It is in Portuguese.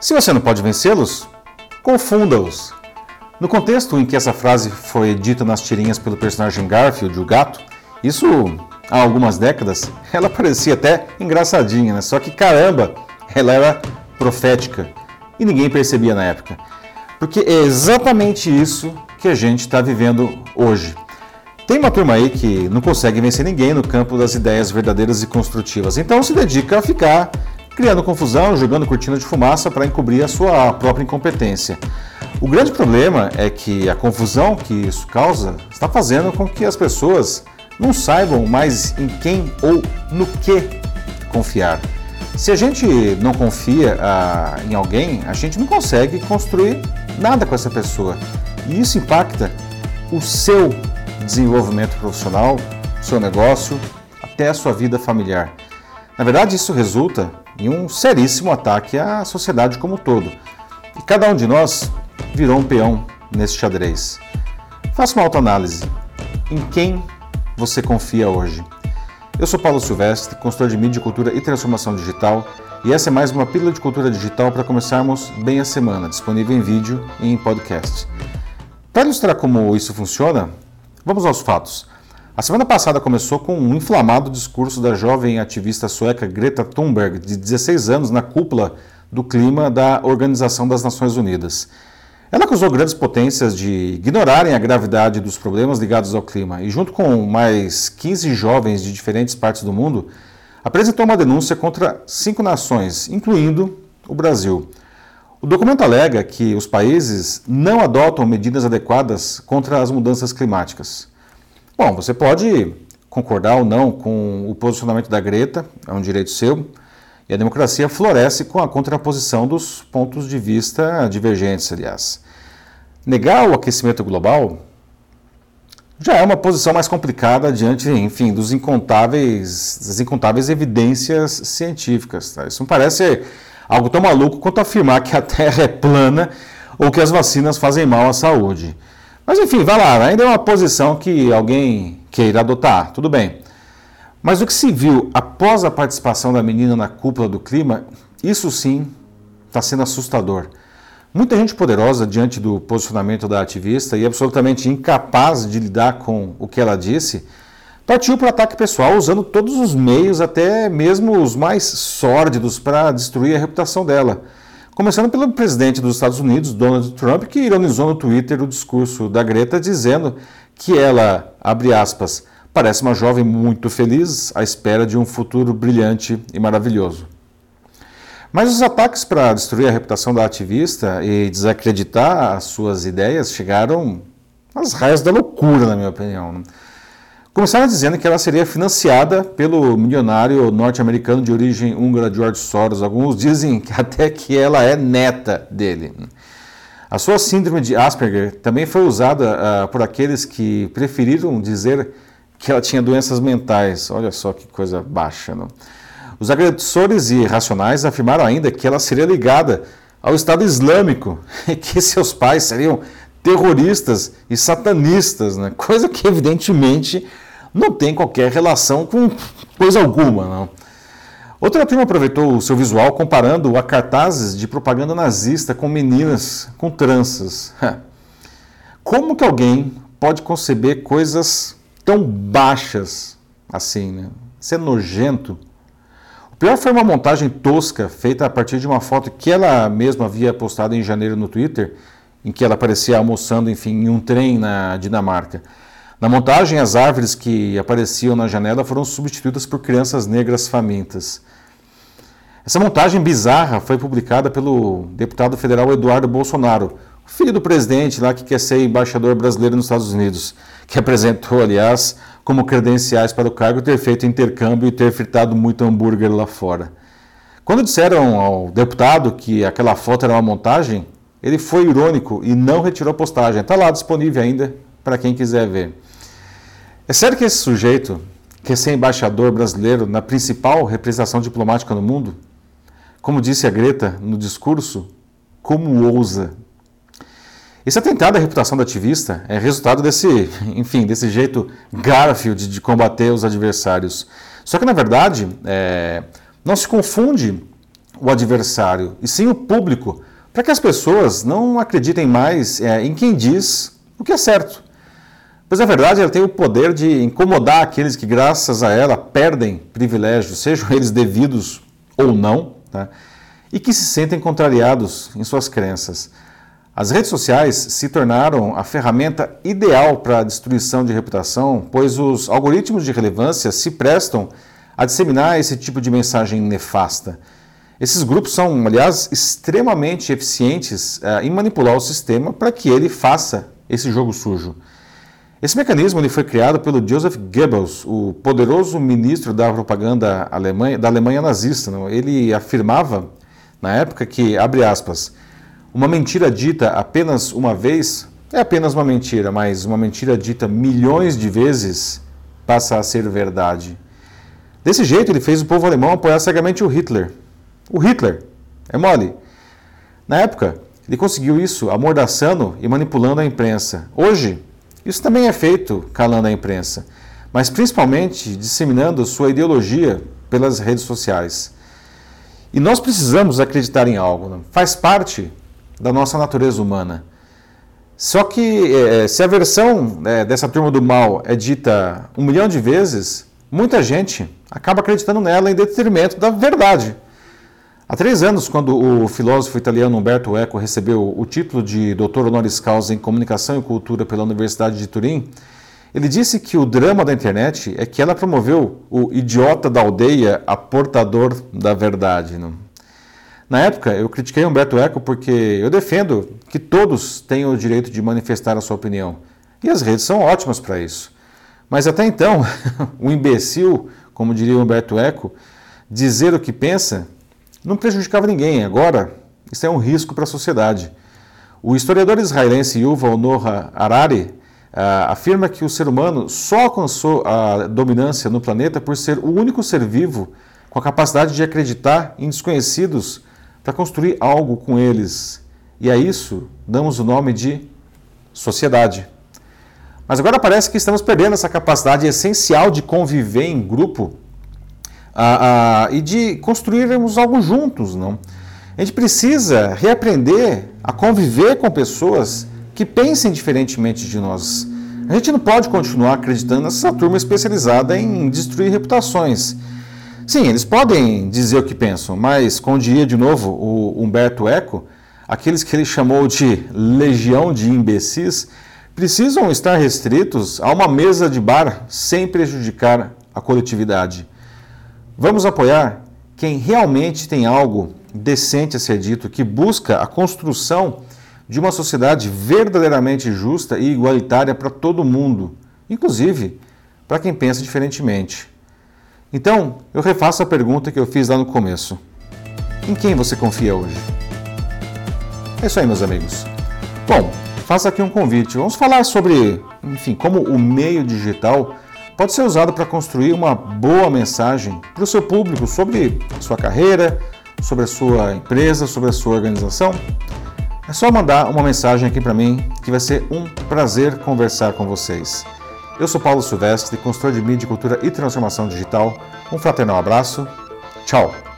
Se você não pode vencê-los, confunda-os. No contexto em que essa frase foi dita nas tirinhas pelo personagem Garfield, o gato, isso há algumas décadas, ela parecia até engraçadinha, né? Só que caramba, ela era profética e ninguém percebia na época. Porque é exatamente isso que a gente está vivendo hoje. Tem uma turma aí que não consegue vencer ninguém no campo das ideias verdadeiras e construtivas, então se dedica a ficar criando confusão, jogando cortina de fumaça para encobrir a sua própria incompetência. O grande problema é que a confusão que isso causa está fazendo com que as pessoas não saibam mais em quem ou no que confiar. Se a gente não confia ah, em alguém, a gente não consegue construir nada com essa pessoa. E isso impacta o seu desenvolvimento profissional, seu negócio, até a sua vida familiar. Na verdade, isso resulta em um seríssimo ataque à sociedade como um todo. E cada um de nós virou um peão nesse xadrez. Faça uma autoanálise. Em quem você confia hoje? Eu sou Paulo Silvestre, consultor de mídia, cultura e transformação digital, e essa é mais uma pílula de cultura digital para começarmos bem a semana, disponível em vídeo e em podcast. Para ilustrar como isso funciona, vamos aos fatos. A semana passada começou com um inflamado discurso da jovem ativista sueca Greta Thunberg, de 16 anos, na cúpula do clima da Organização das Nações Unidas. Ela acusou grandes potências de ignorarem a gravidade dos problemas ligados ao clima e, junto com mais 15 jovens de diferentes partes do mundo, apresentou uma denúncia contra cinco nações, incluindo o Brasil. O documento alega que os países não adotam medidas adequadas contra as mudanças climáticas. Bom, você pode concordar ou não com o posicionamento da Greta, é um direito seu, e a democracia floresce com a contraposição dos pontos de vista divergentes, aliás. Negar o aquecimento global já é uma posição mais complicada diante, enfim, dos incontáveis, das incontáveis evidências científicas. Tá? Isso não parece algo tão maluco quanto afirmar que a Terra é plana ou que as vacinas fazem mal à saúde. Mas enfim, vai lá, ainda é uma posição que alguém queira adotar, tudo bem. Mas o que se viu após a participação da menina na cúpula do clima, isso sim está sendo assustador. Muita gente poderosa diante do posicionamento da ativista e absolutamente incapaz de lidar com o que ela disse, partiu para ataque pessoal usando todos os meios, até mesmo os mais sórdidos, para destruir a reputação dela. Começando pelo presidente dos Estados Unidos, Donald Trump, que ironizou no Twitter o discurso da Greta, dizendo que ela, abre aspas, parece uma jovem muito feliz à espera de um futuro brilhante e maravilhoso. Mas os ataques para destruir a reputação da ativista e desacreditar as suas ideias chegaram às raias da loucura, na minha opinião. Começaram dizendo que ela seria financiada pelo milionário norte-americano de origem húngara George Soros. Alguns dizem que até que ela é neta dele. A sua síndrome de Asperger também foi usada uh, por aqueles que preferiram dizer que ela tinha doenças mentais. Olha só que coisa baixa. Não? Os agressores irracionais afirmaram ainda que ela seria ligada ao Estado Islâmico e que seus pais seriam terroristas e satanistas, né? coisa que evidentemente não tem qualquer relação com coisa alguma. Não. Outra turma aproveitou o seu visual comparando a cartazes de propaganda nazista com meninas com tranças. Como que alguém pode conceber coisas tão baixas assim? Né? Isso é nojento. O pior foi uma montagem tosca feita a partir de uma foto que ela mesma havia postado em janeiro no Twitter, em que ela aparecia almoçando, enfim, em um trem na Dinamarca. Na montagem, as árvores que apareciam na janela foram substituídas por crianças negras famintas. Essa montagem bizarra foi publicada pelo deputado federal Eduardo Bolsonaro, filho do presidente lá que quer ser embaixador brasileiro nos Estados Unidos, que apresentou, aliás, como credenciais para o cargo ter feito intercâmbio e ter fritado muito hambúrguer lá fora. Quando disseram ao deputado que aquela foto era uma montagem, ele foi irônico e não retirou a postagem. Está lá disponível ainda para quem quiser ver. É sério que esse sujeito quer ser embaixador brasileiro na principal representação diplomática no mundo? Como disse a Greta no discurso, como ousa? Esse atentado à reputação do ativista é resultado desse, enfim, desse jeito Garfield de combater os adversários. Só que, na verdade, é, não se confunde o adversário, e sim o público, para que as pessoas não acreditem mais é, em quem diz o que é certo. Pois a verdade ela tem o poder de incomodar aqueles que, graças a ela, perdem privilégios, sejam eles devidos ou não, tá? e que se sentem contrariados em suas crenças. As redes sociais se tornaram a ferramenta ideal para a destruição de reputação, pois os algoritmos de relevância se prestam a disseminar esse tipo de mensagem nefasta. Esses grupos são, aliás, extremamente eficientes uh, em manipular o sistema para que ele faça esse jogo sujo. Esse mecanismo ele foi criado pelo Joseph Goebbels, o poderoso ministro da propaganda Alemanha, da Alemanha nazista. Não? Ele afirmava, na época, que, abre aspas, uma mentira dita apenas uma vez é apenas uma mentira, mas uma mentira dita milhões de vezes passa a ser verdade. Desse jeito, ele fez o povo alemão apoiar cegamente o Hitler. O Hitler, é mole. Na época, ele conseguiu isso amordaçando e manipulando a imprensa. Hoje, isso também é feito calando a imprensa, mas principalmente disseminando sua ideologia pelas redes sociais. E nós precisamos acreditar em algo, não? faz parte da nossa natureza humana. Só que é, se a versão é, dessa turma do mal é dita um milhão de vezes, muita gente acaba acreditando nela em detrimento da verdade. Há três anos, quando o filósofo italiano Umberto Eco recebeu o título de doutor honoris causa em comunicação e cultura pela Universidade de Turim, ele disse que o drama da internet é que ela promoveu o idiota da aldeia a portador da verdade. Não? Na época, eu critiquei Humberto Eco porque eu defendo que todos tenham o direito de manifestar a sua opinião. E as redes são ótimas para isso. Mas até então, o imbecil, como diria Humberto Eco, dizer o que pensa não prejudicava ninguém. Agora, isso é um risco para a sociedade. O historiador israelense Yuval Noah Harari uh, afirma que o ser humano só alcançou a dominância no planeta por ser o único ser vivo com a capacidade de acreditar em desconhecidos para construir algo com eles. E a isso damos o nome de sociedade. Mas agora parece que estamos perdendo essa capacidade essencial de conviver em grupo ah, ah, e de construirmos algo juntos. Não? A gente precisa reaprender a conviver com pessoas que pensem diferentemente de nós. A gente não pode continuar acreditando nessa turma especializada em destruir reputações. Sim, eles podem dizer o que pensam, mas, como diria de novo o Humberto Eco, aqueles que ele chamou de legião de imbecis precisam estar restritos a uma mesa de bar sem prejudicar a coletividade. Vamos apoiar quem realmente tem algo decente a ser dito, que busca a construção de uma sociedade verdadeiramente justa e igualitária para todo mundo, inclusive para quem pensa diferentemente. Então, eu refaço a pergunta que eu fiz lá no começo. Em quem você confia hoje? É isso aí, meus amigos. Bom, faço aqui um convite. Vamos falar sobre, enfim, como o meio digital pode ser usado para construir uma boa mensagem para o seu público sobre a sua carreira, sobre a sua empresa, sobre a sua organização. É só mandar uma mensagem aqui para mim que vai ser um prazer conversar com vocês. Eu sou Paulo Silvestre, consultor de mídia, cultura e transformação digital. Um fraternal abraço. Tchau!